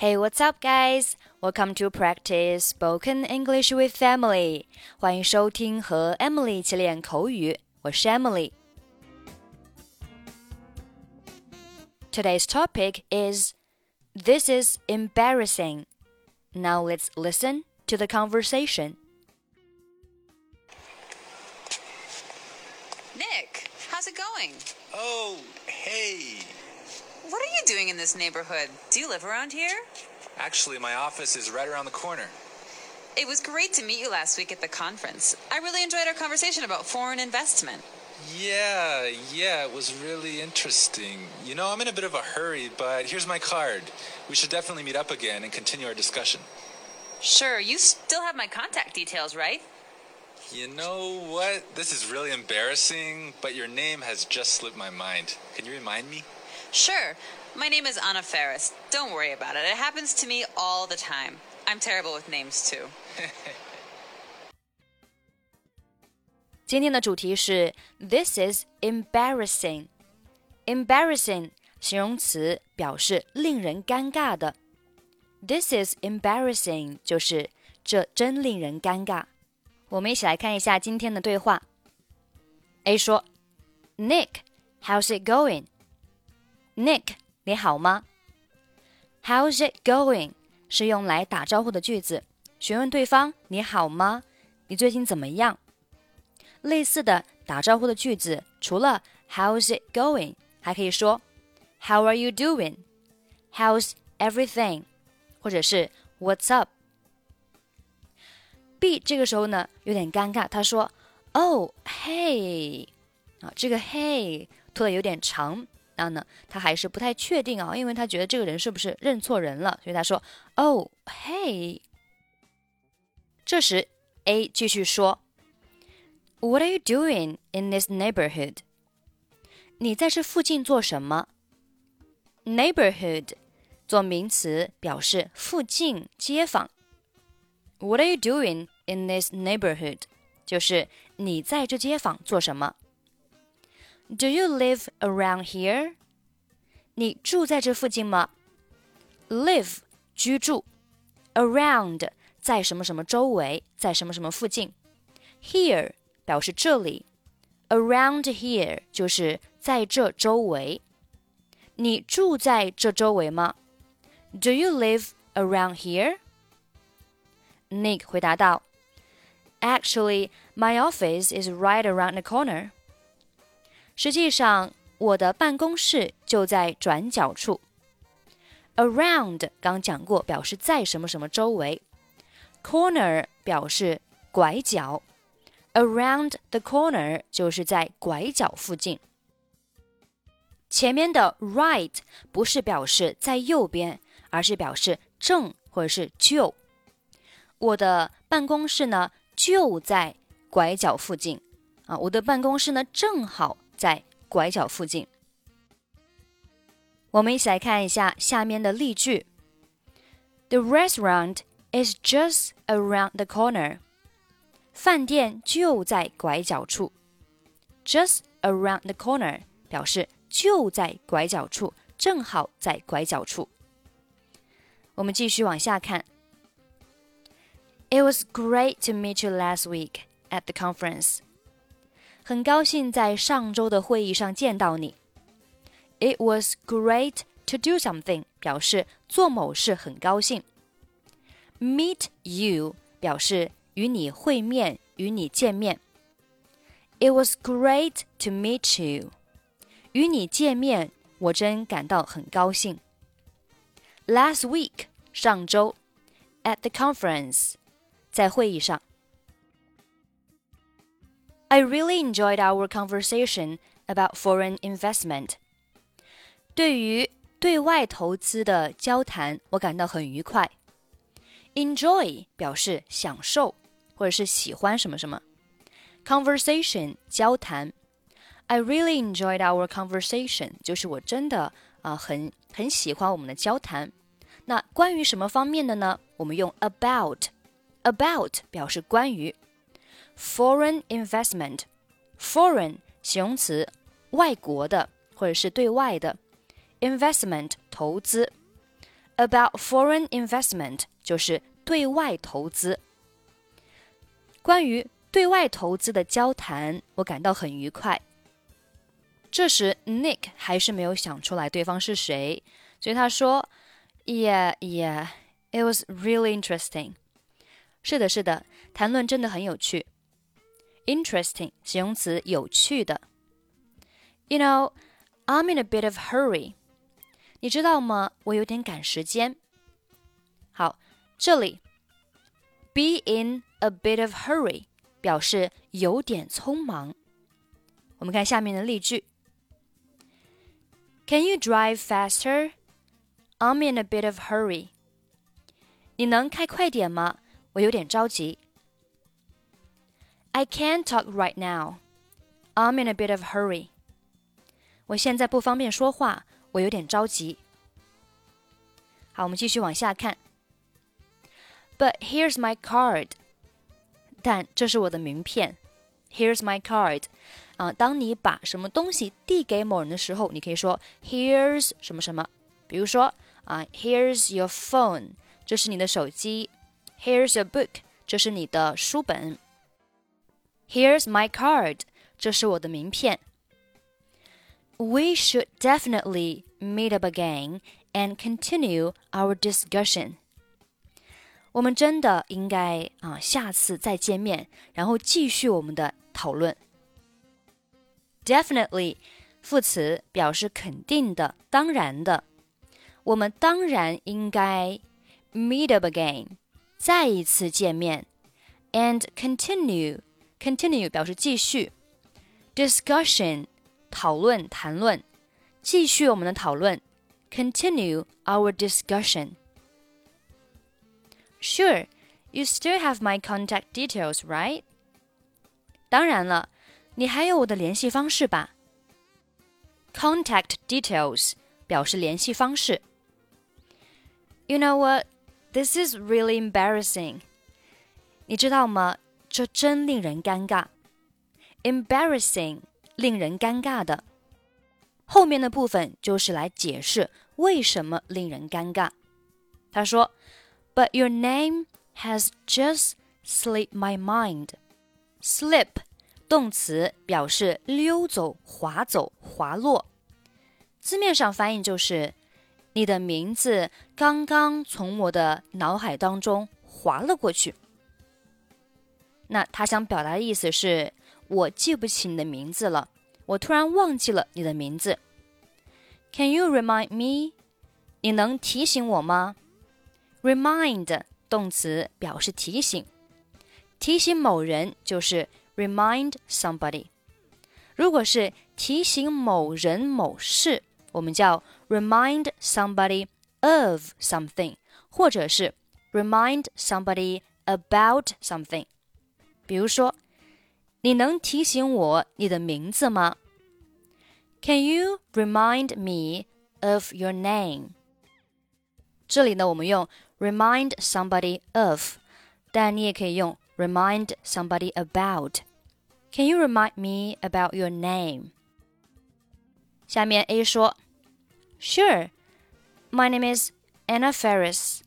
Hey, what's up, guys? Welcome to practice spoken English with Emily. 欢迎收听和 Emily 一起练口语，我是 Emily。Today's topic is This is embarrassing. Now let's listen to the conversation. Nick, how's it going? Oh, hey. What are you doing in this neighborhood? Do you live around here? Actually, my office is right around the corner. It was great to meet you last week at the conference. I really enjoyed our conversation about foreign investment. Yeah, yeah, it was really interesting. You know, I'm in a bit of a hurry, but here's my card. We should definitely meet up again and continue our discussion. Sure, you still have my contact details, right? You know what? This is really embarrassing, but your name has just slipped my mind. Can you remind me? Sure. My name is Anna Ferris. Don't worry about it. It happens to me all the time. I'm terrible with names too. 今天的主题是 This is embarrassing. Embarrassing 形容词表示令人尴尬的。This is embarrassing 就是这真令人尴尬。我们一起来看一下今天的对话。A 说：“Nick，how's it Nick，你好吗？How's it going 是用来打招呼的句子，询问对方你好吗？你最近怎么样？类似的打招呼的句子，除了 How's it going，还可以说 How are you doing？How's everything？或者是 What's up？B 这个时候呢有点尴尬，他说：“Oh, hey，啊，这个 hey 拖的有点长，然后呢，他还是不太确定啊，因为他觉得这个人是不是认错人了，所以他说：‘Oh, hey。’这时 A 继续说：‘What are you doing in this neighborhood？’ 你在这附近做什么？Neighborhood 做名词表示附近、街坊。What are you doing in this neighborhood？就是你在这街坊做什么 ？Do you live around here？你住在这附近吗？Live 居住，around 在什么什么周围，在什么什么附近。Here 表示这里，around here 就是在这周围。你住在这周围吗？Do you live around here？Nick 回答道：“Actually, my office is right around the corner.” 实际上，我的办公室就在转角处。Around 刚讲过，表示在什么什么周围。Corner 表示拐角。Around the corner 就是在拐角附近。前面的 right 不是表示在右边，而是表示正或者是就。我的办公室呢就在拐角附近啊！我的办公室呢正好在拐角附近。我们一起来看一下下面的例句：The restaurant is just around the corner。饭店就在拐角处。Just around the corner 表示就在拐角处，正好在拐角处。我们继续往下看。It was great to meet you last week at the conference. 很高兴在上周的会议上见到你。It was great to do something 表示做某事很高兴。Meet you 表示与你会面，与你见面。It was great to meet you. 与你见面，我真感到很高兴。Last week 上周，at the conference 在会议上。I really enjoyed our conversation about foreign investment. 对于对外投资的交谈，我感到很愉快。Enjoy 表示享受或者是喜欢什么什么。Conversation 交谈。I really enjoyed our conversation，就是我真的啊、呃、很很喜欢我们的交谈。那关于什么方面的呢？我们用 about。about 表示关于 ，foreign investment，foreign 形容词，外国的或者是对外的，investment 投资 about foreign investment 就是对外投资。关于对外投资的交谈，我感到很愉快。这时，Nick 还是没有想出来对方是谁，所以他说：“Yeah, yeah, it was really interesting。”是的，是的，谈论真的很有趣。Interesting 形容词，有趣的。You know, I'm in a bit of hurry。你知道吗？我有点赶时间。好，这里 be in a bit of hurry 表示有点匆忙。我们看下面的例句。Can you drive faster? I'm in a bit of hurry. 你能开快点吗？我有点着急。 I can't talk right now. I'm in a bit of hurry. 我现在不方便说话，我有点着急。好，我们继续往下看。But here's my card. 但这是我的名片。Here's my card. 啊，当你把什么东西递给某人的时候，你可以说 Here's 什么什么。比如说啊，Here's your phone，这是你的手机。Here's your book，这是你的书本。 Here's my card，这是我的名片。We should definitely meet up again and continue our discussion. 我们真的应该啊，下次再见面，然后继续我们的讨论。Definitely，副词表示肯定的、当然的。我们当然应该 meet up again，再一次见面，and continue，continue 表示继续，discussion 讨论、谈论，继续我们的讨论，continue our discussion。Sure, you still have my contact details, right? 当然了。你还有我的联系方式吧？Contact details 表示联系方式。You know what? This is really embarrassing. 你知道吗？ 这真令人尴尬。Embarrassing 令人尴尬的。后面的部分就是来解释为什么令人尴尬。他说：“But your name has just slipped my mind. Slip 动词表示溜走、滑走、滑落，字面上翻译就是你的名字刚刚从我的脑海当中滑了过去。那他想表达的意思是我记不起你的名字了，我突然忘记了你的名字。Can you remind me？你能提醒我吗？Remind 动词表示提醒，提醒某人就是。remind somebody。如果是提醒某人某事，我们叫 remind somebody of something，或者是 remind somebody about something。比如说，你能提醒我你的名字吗？Can you remind me of your name？这里呢，我们用 remind somebody of，但你也可以用 remind somebody about。can you remind me about your name? 下面 A 说：“Sure, my name is Anna Ferris。”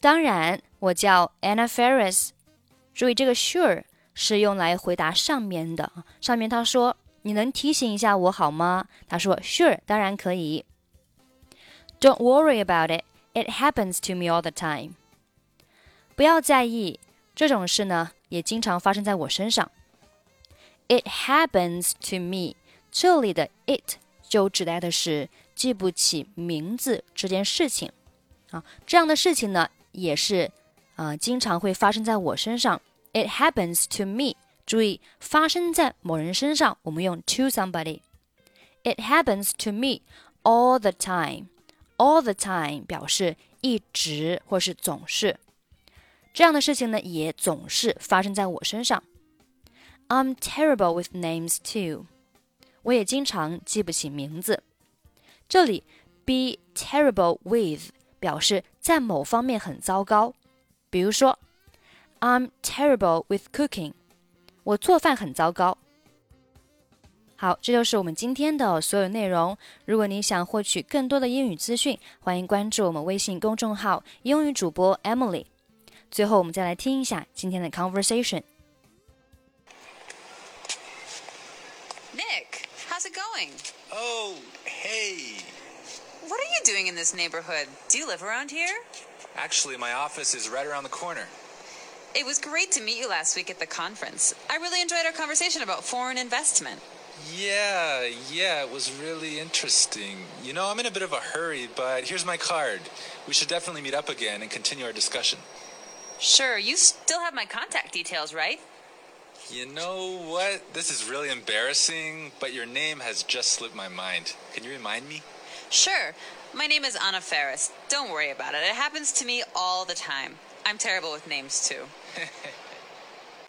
当然，我叫 Anna Ferris。 注意，这个 “sure” 是用来回答上面的。上面他说：“你能提醒一下我好吗？”他说：“Sure，当然可以。” Don't worry about it. It happens to me all the time. 不要在意，这种事呢也经常发生在我身上。It happens to me，这里的 it 就指代的是记不起名字这件事情啊。这样的事情呢，也是啊，经常会发生在我身上。It happens to me，注意发生在某人身上，我们用 to somebody。It happens to me all the time。All the time 表示一直或是总是。这样的事情呢，也总是发生在我身上。I'm terrible with names too。我也经常记不起名字。这里 be terrible with 表示在某方面很糟糕。比如说 ，I'm terrible with cooking。我做饭很糟糕。 好，这就是我们今天的所有内容。如果你想获取更多的英语资讯，欢迎关注我们微信公众号“英语主播 Emily”。最后，我们再来听一下今天的 conversation。 Nick, how's it going? Oh, hey. What are you doing in this neighborhood? Do you live around here? Actually, my office is right around the corner. It was great to meet you last week at the conference. I really enjoyed our conversation about foreign investment. Yeah, yeah, it was really interesting. You know, I'm in a bit of a hurry, but here's my card. We should definitely meet up again and continue our discussion. Sure, you still have my contact details, right? You know what? This is really embarrassing, but your name has just slipped my mind. Can you remind me? Sure. My name is Anna Ferris. Don't worry about it. It happens to me all the time. I'm terrible with names, too. heh